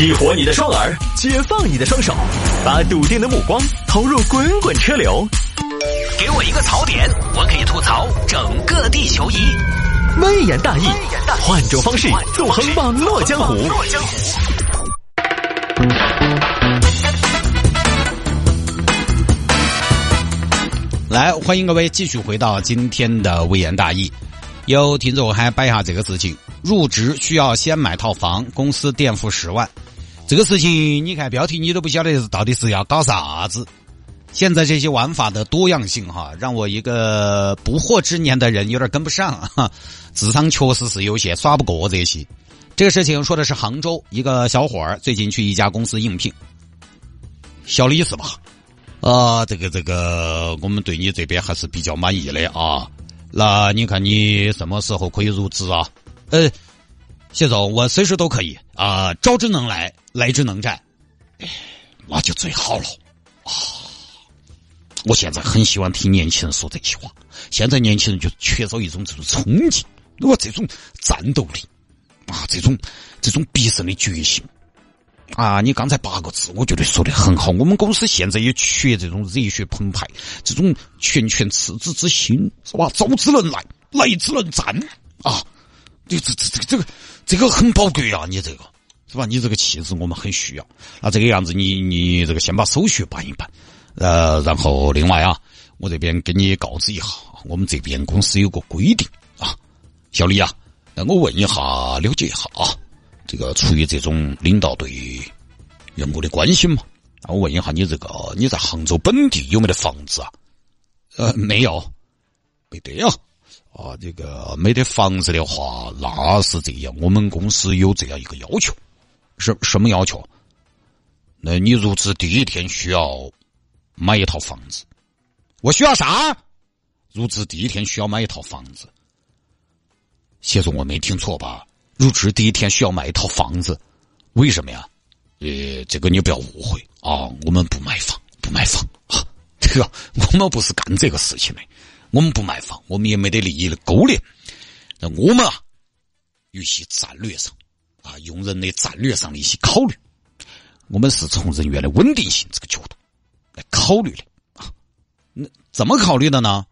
激活你的双耳，解放你的双手，把笃定的目光投入滚滚车流。给我一个槽点，我可以吐槽整个地球仪。微言大义，换种方式纵横网络江湖。来，欢迎各位继续回到今天的微言大义。有听众还摆一下这个事情：入职需要先买套房，公司垫付十万。这个事情，你看标题，你都不晓得到底是要搞啥子。现在这些玩法的多样性，哈，让我一个不惑之年的人有点跟不上，哈，智商确实是有些耍不过这些。这个事情说的是杭州一个小伙儿最近去一家公司应聘，小李是吧？啊，这个这个，我们对你这边还是比较满意的啊。那你看你什么时候可以入职啊？呃，谢总，我随时都可以啊，招之能来，来之能战。那就最好了啊！我现在很喜欢听年轻人说这些话。现在年轻人就缺少一种这种冲劲，我这种战斗力啊，这种这种必胜的决心啊！你刚才八个字，我觉得说的很好。我们公司现在也缺这种热血澎湃、这种拳拳赤子之心，是吧？招之能来，来之能战啊！这这这这个这个这个很宝贵啊！你这个是吧？你这个气质我们很需要。那这个样子，你你这个先把手续办一办。呃，然后另外啊，我这边给你告知一下，我们这边公司有个规定啊，小李啊，那我问一下，了解一下啊，这个出于这种领导对员工的关心嘛，那我问一下你这个你在杭州本地有没得房子啊？呃，没有，没得呀。啊，啊这个没得房子的话，那是这样，我们公司有这样一个要求，什什么要求？那你入职第一天需要。买一套房子，我需要啥？入职第一天需要买一套房子。谢总，我没听错吧？入职第一天需要买一套房子，为什么呀？呃，这个你不要误会啊，我们不买房，不买房啊，这个我们不是干这个事情的，我们不卖房，我们也没得利益的勾连。那我们啊，有些战略上啊，用人的战略上的一些考虑，我们是从人员的稳定性这个角度。来考虑的啊，那怎么考虑的呢？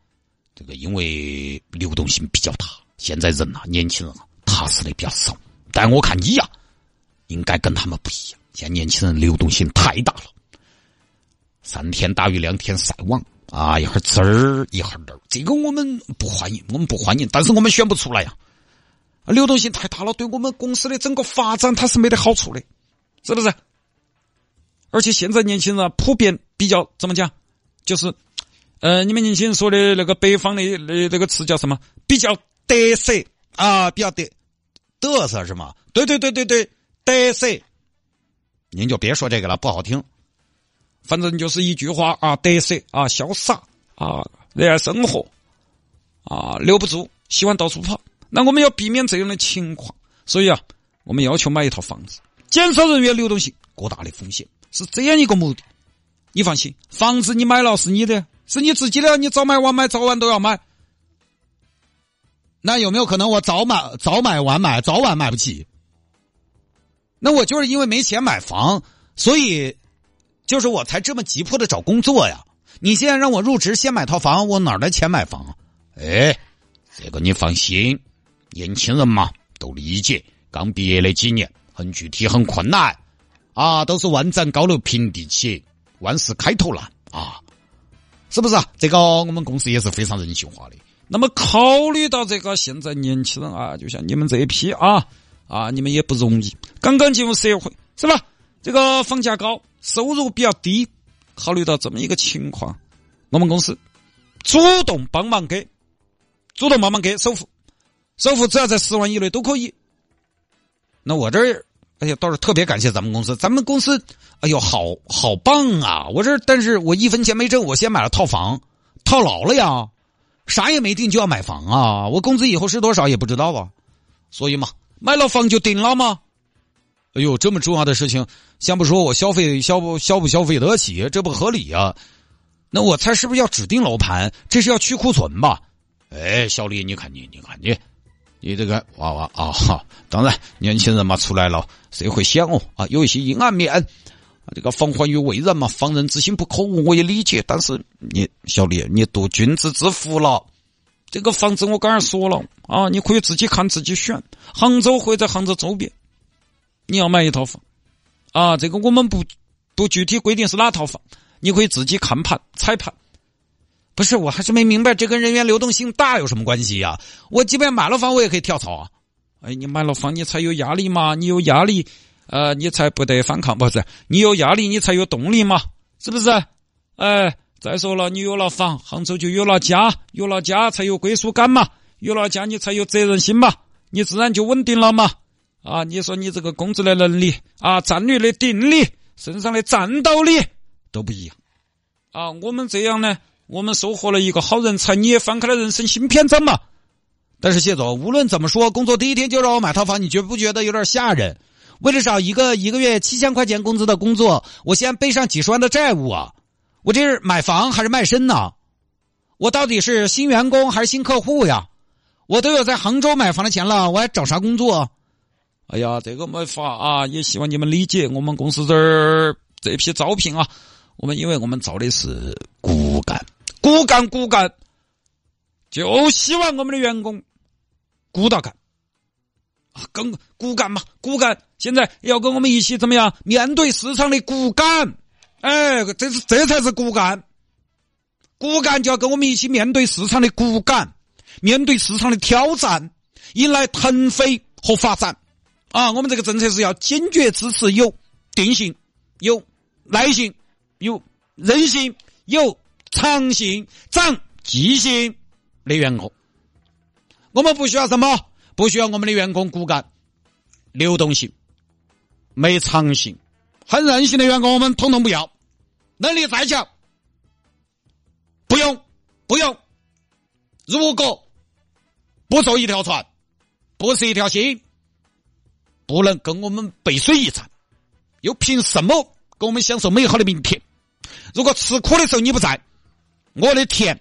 这个因为流动性比较大，现在人呐，年轻人啊，踏实的比较少。但我看你呀，应该跟他们不一样。现在年轻人流动性太大了，三天打鱼两天晒网啊，一会儿这儿一会儿那儿，这个我们不欢迎，我们不欢迎。但是我们选不出来呀，流动性太大了，对我们公司的整个发展它是没得好处的，是不是？而且现在年轻人普遍比较怎么讲，就是，呃，你们年轻人说的那个北方的那那个词叫什么？比较得瑟啊，比较得嘚瑟是吗？对对对对对，得瑟。您就别说这个了，不好听。反正就是一句话啊，得瑟啊，潇洒啊，热爱生活啊，留不住，喜欢到处跑。那我们要避免这样的情况，所以啊，我们要求买一套房子，减少人员流动性过大的风险。是这样一个目的，你放心，房子你买了是你的，是你自己的，你早买晚买早晚都要买。那有没有可能我早买早买晚买早晚买不起？那我就是因为没钱买房，所以就是我才这么急迫的找工作呀。你现在让我入职先买套房，我哪来钱买房？哎，这个你放心，年轻人嘛都理解，刚毕业那几年很具体很困难。啊，都是万丈高楼平地起，万事开头难啊，是不是啊？这个我们公司也是非常人性化的。那么考虑到这个现在年轻人啊，就像你们这一批啊啊，你们也不容易，刚刚进入社会是吧？这个房价高，收入比较低，考虑到这么一个情况，我们公司主动帮忙给，主动帮忙给首付，首付只要在十万以内都可以。那我这儿。哎呀，倒是特别感谢咱们公司，咱们公司，哎呦，好好棒啊！我这，但是我一分钱没挣，我先买了套房，套牢了呀，啥也没定就要买房啊！我工资以后是多少也不知道啊，所以嘛，买了房就定了吗？哎呦，这么重要的事情，先不说我消费消不消不消费得起，这不合理啊？那我猜是不是要指定楼盘？这是要去库存吧？哎，小李，你看你，你看你，你这个娃娃啊，哈，当然年轻人嘛出来了，社会想哦啊，有一些阴暗面。这个防患于未然嘛，防人之心不可无，我也理解。但是你小李，你度君子之腹了。这个房子我刚才说了啊，你可以自己看自己选，杭州或者杭州周边，你要买一套房啊，这个我们不不具体规定是哪套房，你可以自己看盘踩盘。不是，我还是没明白，这跟人员流动性大有什么关系呀？我即便买了房，我也可以跳槽啊。哎，你买了房，你才有压力嘛？你有压力，呃，你才不得反抗，不是？你有压力，你才有动力嘛？是不是？哎，再说了，你有了房，杭州就有了家，有了家才有归属感嘛，有了家你才有责任心嘛，你自然就稳定了嘛。啊，你说你这个工资的能力啊，战略的定力，身上的战斗力都不一样。啊，我们这样呢，我们收获了一个好人才，你也翻开了人生新篇章嘛。但是谢总，无论怎么说，工作第一天就让我买套房，你觉不觉得有点吓人？为了找一个一个月七千块钱工资的工作，我先背上几十万的债务啊！我这是买房还是卖身呢？我到底是新员工还是新客户呀？我都有在杭州买房的钱了，我还找啥工作？哎呀，这个没法啊！也希望你们理解，我们公司这儿这批招聘啊，我们因为我们招的是骨干，骨干，骨干，就希望我们的员工。骨到干啊，跟骨干嘛，骨干现在要跟我们一起怎么样面对市场的骨干？哎，这是这才是骨干，骨干就要跟我们一起面对市场的骨干，面对市场的挑战，迎来腾飞和发展。啊，我们这个政策是要坚决支持有定性、有耐性、有韧性、有长性、长记性的员工。我们不需要什么，不需要我们的员工骨干流动性、没长性、很任性的员工，我们统统不要。能力再强，不用，不用。如果不坐一条船，不是一条心，不能跟我们背水一战，又凭什么跟我们享受美好的明天？如果吃苦的时候你不在，我的田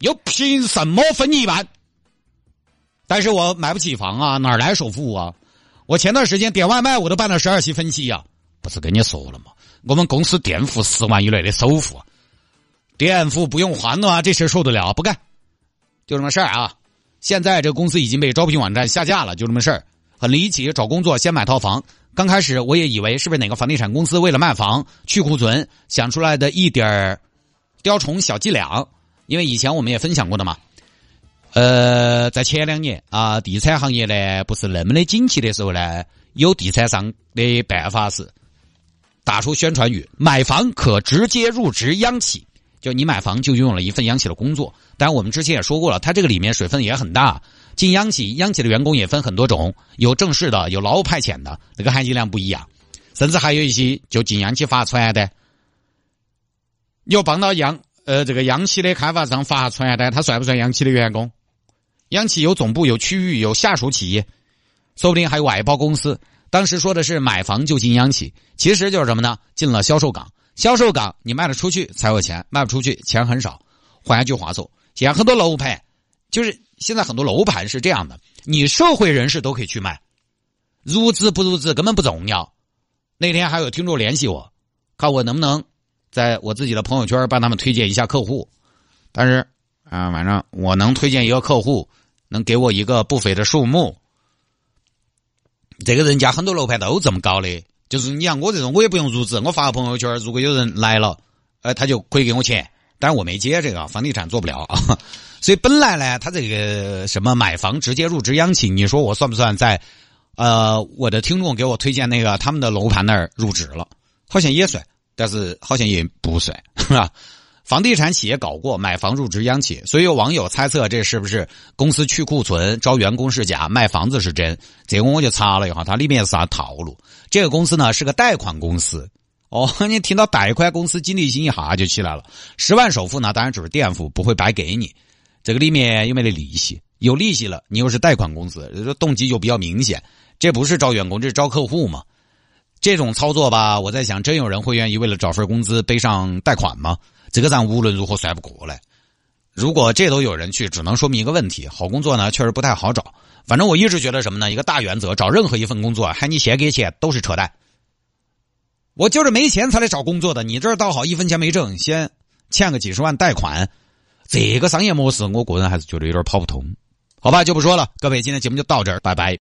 又凭什么分你一半？但是我买不起房啊，哪来首付啊？我前段时间点外卖，我都办了十二期分期呀。不是跟你说了吗？我们公司垫付十万以内的首付，垫付不用还的话，这事受得了？不干，就这么事儿啊！现在这公司已经被招聘网站下架了，就这么事儿，很离奇。找工作先买套房，刚开始我也以为是不是哪个房地产公司为了卖房去库存想出来的一点儿雕虫小伎俩，因为以前我们也分享过的嘛。呃，在前两年啊，地产行业呢不是那么的景气的时候呢，有地产商的办法是打出宣传语：买房可直接入职央企，就你买房就拥有了一份央企的工作。当然，我们之前也说过了，它这个里面水分也很大。进央企，央企的员工也分很多种，有正式的，有劳务派遣的，那个含金量不一样。甚至还有一些就进央企发传单，有帮到央呃这个央企的开发商发传单，他算不算央企的员工？央企有总部、有区域、有下属企业，说不定还有外包公司。当时说的是买房就进央企，其实就是什么呢？进了销售岗。销售岗你卖得出去才有钱，卖不出去钱很少。换一句话说，现在很多楼盘，就是现在很多楼盘是这样的：你社会人士都可以去卖，入职不入职根本不重要。那天还有听众联系我，看我能不能在我自己的朋友圈帮他们推荐一下客户，但是啊，反正我能推荐一个客户。能给我一个不菲的数目，这个人家很多楼盘都这么搞的，就是你像我这种，我也不用入职，我发个朋友圈，如果有人来了，呃，他就可以给我钱，但是我没接这个，房地产做不了啊。所以本来呢，他这个什么买房直接入职央企，你说我算不算在呃我的听众给我推荐那个他们的楼盘那儿入职了？好像也算，但是好像也不算，是吧？房地产企业搞过买房入职央企，所以有网友猜测这是不是公司去库存招员工是假，卖房子是真？这个我就查了一下，它里面是啥套路？这个公司呢是个贷款公司哦，你听到贷款公司，警惕心一下就起来了。十万首付呢，当然只是垫付，不会白给你。这个里面有没得利息？有利息了，你又是贷款公司，这动机就比较明显。这不是招员工，这是招客户嘛？这种操作吧，我在想，真有人会愿意为了找份工资背上贷款吗？这个咱无论如何算不过来。如果这都有人去，只能说明一个问题：好工作呢，确实不太好找。反正我一直觉得什么呢？一个大原则，找任何一份工作，喊你先给钱都是扯淡。我就是没钱才来找工作的，你这儿倒好，一分钱没挣，先欠个几十万贷款，这个商业模式，我个人还是觉得有点跑不通。好吧，就不说了。各位，今天节目就到这儿，拜拜。